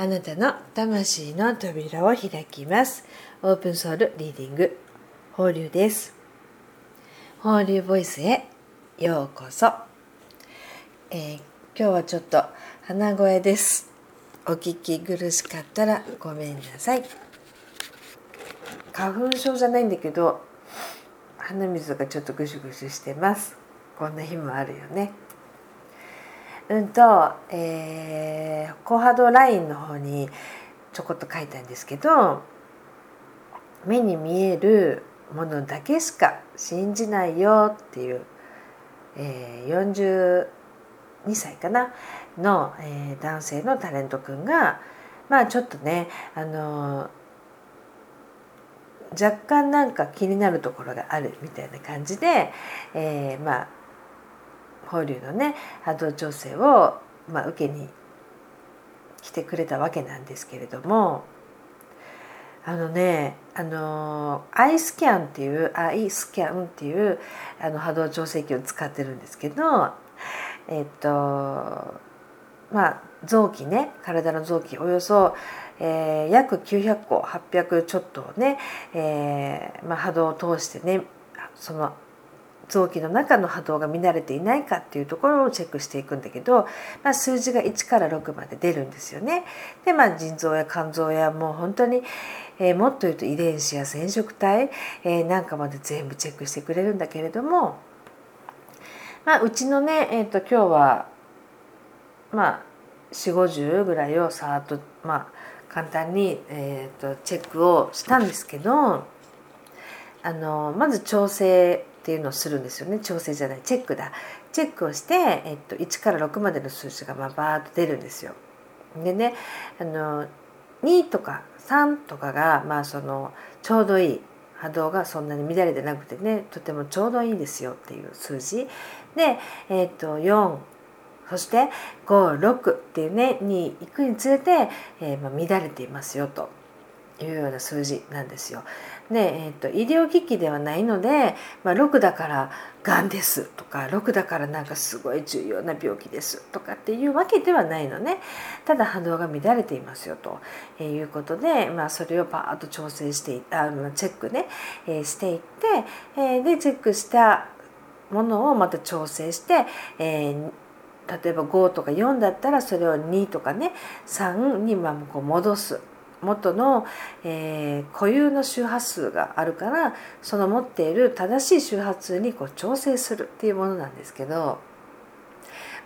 あなたの魂の扉を開きます。オープンソウルリーディング。放流です。放流ボイスへようこそ、えー、今日はちょっと鼻声です。お聞き苦しかったらごめんなさい。花粉症じゃないんだけど鼻水がちょっとぐしゅぐしゅしてます。こんな日もあるよね。うんと、えー、高波動ラインの方にちょこっと書いたんですけど目に見えるものだけしか信じないよっていう、えー、42歳かな？の、えー、男性のタレントくんがまあちょっとねあの若干なんか気になるところがあるみたいな感じで、えー、まあ法隆のね波動調整を、まあ、受けに来てくれたわけなんですけれどもあのねあのアイスキャンっていうアイスキャンっていうあの波動調整器を使ってるんですけどえっとまあ臓器ね体の臓器およそ、えー、約900個800ちょっとをね、えーまあ、波動を通してねその臓器の中の波動が乱れていないかっていうところをチェックしていくんだけど、まあ、数字が1から6まで出るんですよね。でまあ腎臓や肝臓やもう本当に、えー、もっと言うと遺伝子や染色体、えー、なんかまで全部チェックしてくれるんだけれども、まあ、うちのね、えーと、今日はまあ4 5 0ぐらいをさーっとまあ簡単に、えーとチェックをしたんですけどあのまず調整っていうのをするんですよね。調整じゃない。チェックだ。チェックをして、えっと、1から6までの数字がまあバーッと出るんですよ。でねあの2とか3とかがまあそのちょうどいい。波動がそんなに乱れてなくてねとてもちょうどいいですよっていう数字。で、えっと4そして56っていうねに行くにつれて、えー、まあ乱れていますよと。いうような数字なんですよ。で、えーと、医療機器ではないので、まあ、6だからがんですとか6だからなんかすごい重要な病気ですとかっていうわけではないのねただ波動が乱れていますよということで、まあ、それをパーッと調整してあチェックね、え、していって、え、でチェックしたものをまた調整して、えー例えば5とか4だったらそれを2とかね3にまこう戻す元の、えー、固有の周波数があるからその持っている正しい周波数にこう調整するっていうものなんですけど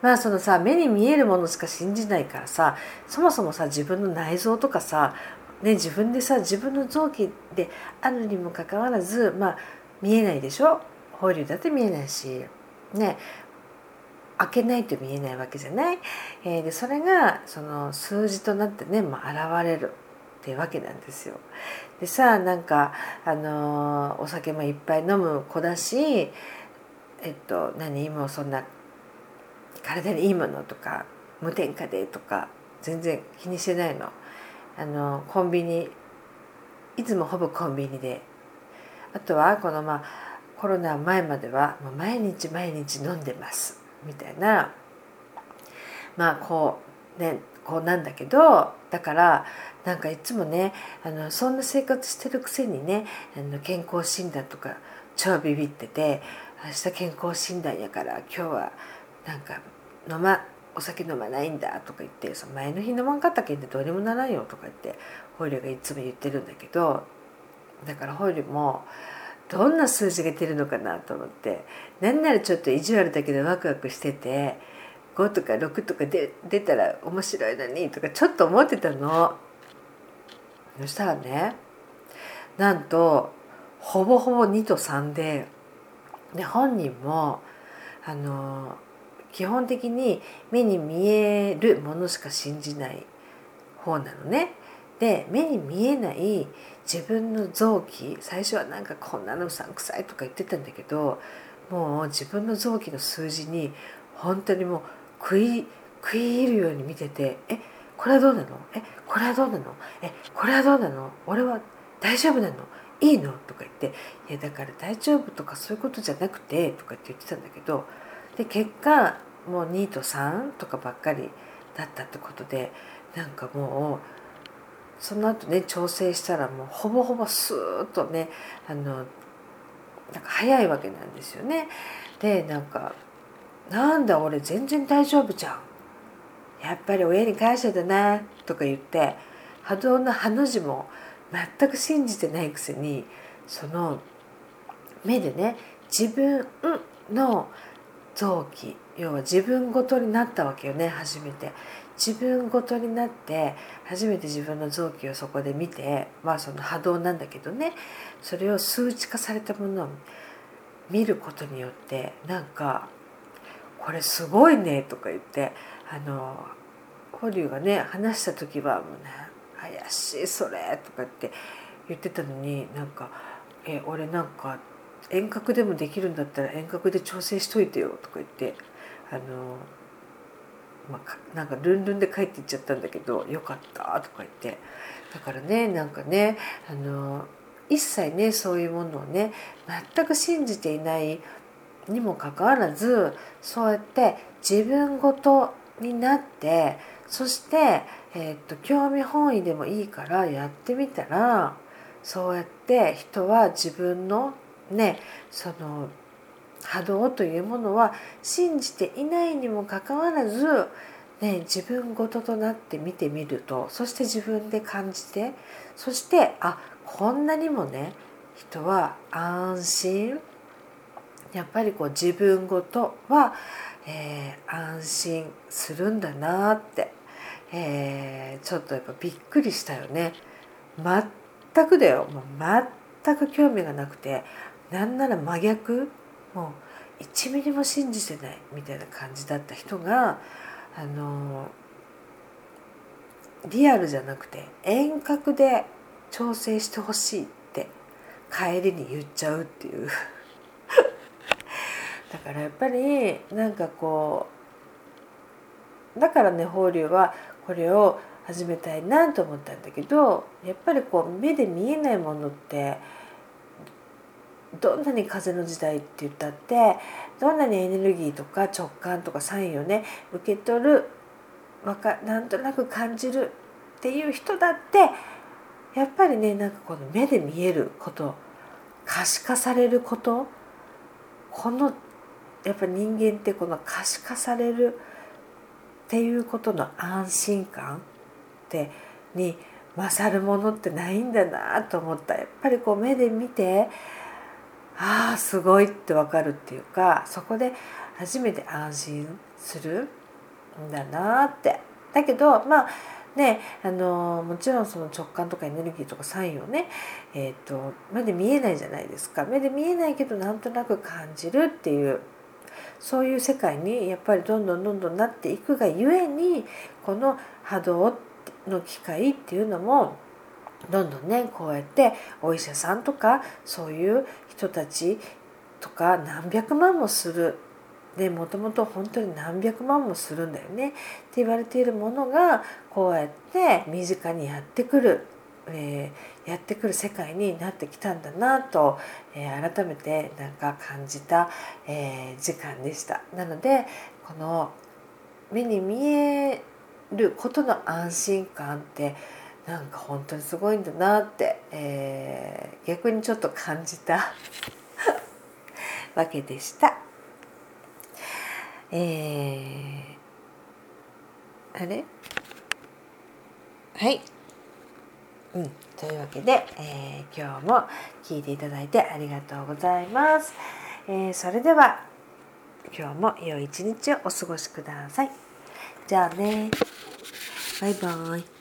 まあそのさ目に見えるものしか信じないからさそもそもさ自分の内臓とかさ、ね、自分でさ自分の臓器であるにもかかわらず、まあ、見えないでしょ？法隆だって見えないしね開けないと見えないわけじゃない、えー、でそれがその数字となってね、まあ、現れる。ってわけなんですよ。でさあなんかあのお酒もいっぱい飲む子だしえっと何もそんな体にいいものとか無添加でとか全然気にしてないの。あのコンビニいつもほぼコンビニであとはこのまあコロナ前まではもう毎日毎日飲んでますみたいなまあこうねこうなんだけどだからなんかいつもねあのそんな生活してるくせにねあの健康診断とか超ビビってて明日健康診断やから今日はなんか飲まお酒飲まないんだとか言ってその前の日飲まんかったけんでどうにもならんよとか言ってホイルがいつも言ってるんだけどだからホイルもどんな数字が出るのかなと思って何ならちょっと意地悪だけどワクワクしてて5とか6とか出出たら面白いのにとかちょっと思ってたの。そしたらねなんとほぼほぼ2と3でで本人もあの基本的に目に見えるものしか信じない方なのね。で目に見えない自分の臓器最初はなんかこんなのうさんくさいとか言ってたんだけどもう自分の臓器の数字に本当にもう食い食い入るように見てて「えこれはどうなの？えこれはどうなの？えこれはどうなの？俺は大丈夫なの？いいの?」とか言って「いやだから大丈夫とかそういうことじゃなくて」とかって言ってたんだけどで結果もう2と3とかばっかりだったってことでなんかもうその後ね調整したらもうほぼほぼスーッとねあのなんか早いわけなんですよね。でなんか「なんだ俺全然大丈夫じゃん」「やっぱり親に感謝だな」とか言って波動のハの字も全く信じてないくせにその目でね自分の臓器要は自分ごとになったわけよね初めて。自分ごとになって初めて自分の臓器をそこで見てまあその波動なんだけどねそれを数値化されたものを見ることによってなんか「これすごいね」とか言ってあの保留がね話した時はもうね「怪しいそれ」とかって言ってたのになんか「え俺なんか遠隔でもできるんだったら遠隔で調整しといてよ」とか言ってあのまあ、なんかルンルンで帰っていっちゃったんだけど「よかった」とか言って。だからねなんかねあの一切ねそういうものをね全く信じていないにもかかわらずそうやって自分ごとになってそして、えー、っと興味本位でもいいからやってみたらそうやって人は自分のねその波動というものは信じていないにもかかわらず、ね、自分ごととなって見てみるとそして自分で感じてそしてあこんなにもね人は安心やっぱりこう自分ごとは、えー、安心するんだなって、えー、ちょっとやっぱびっくりしたよね。全くだよもう全く興味がなくてなんなら真逆もう1ミリも信じてないみたいな感じだった人があのリアルじゃなくて遠隔で調整してほしいって帰りに言っちゃうっていうだからやっぱりなんかこうだからね法隆はこれを始めたいなと思ったんだけどやっぱりこう目で見えないものってどんなに風の時代って言ったってどんなにエネルギーとか直感とかサインをね受け取るわかなんとなく感じるっていう人だってやっぱりねなんかこの目で見えること可視化されることこのやっぱ人間ってこの可視化されるっていうことの安心感ってに勝るものってないんだなと思った。やっぱりこう目で見てああすごいって分かるっていうかそこで初めて安心するんだなって。だけどまあねあのもちろんその直感とかエネルギーとかサインをね、えーと、目で見えないじゃないですか。目で見えないけどなんとなく感じるっていうそういう世界にやっぱりどんどんどんどんなっていくがゆえにこの波動の機会っていうのもどんどんねこうやってお医者さんとかそういう人たちとか何百万もする。でもともと本当に何百万もするんだよね。って言われているものがこうやって身近にやってくる、えー、やってくる世界になってきたんだなと、えー、改めてなんか感じた、えー、時間でした。なのでこの目に見えることの安心感ってなんか本当にすごいんだなって、えー、逆にちょっと感じたわけでした。えー、あれ？はい。うん、というわけで、えー、今日も聞いていただいてありがとうございます。えー、それでは今日も良い一日をお過ごしください。じゃあね。バイバイ。